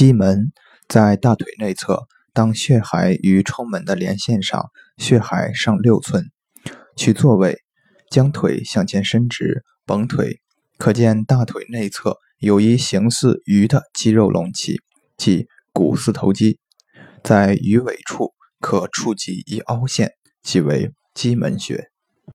肌门在大腿内侧当血海与冲门的连线上血海上六寸取座位将腿向前伸直绷腿可见大腿内侧有一形似鱼的肌肉隆起即股四头肌在鱼尾处可触及一凹陷即为肌门穴。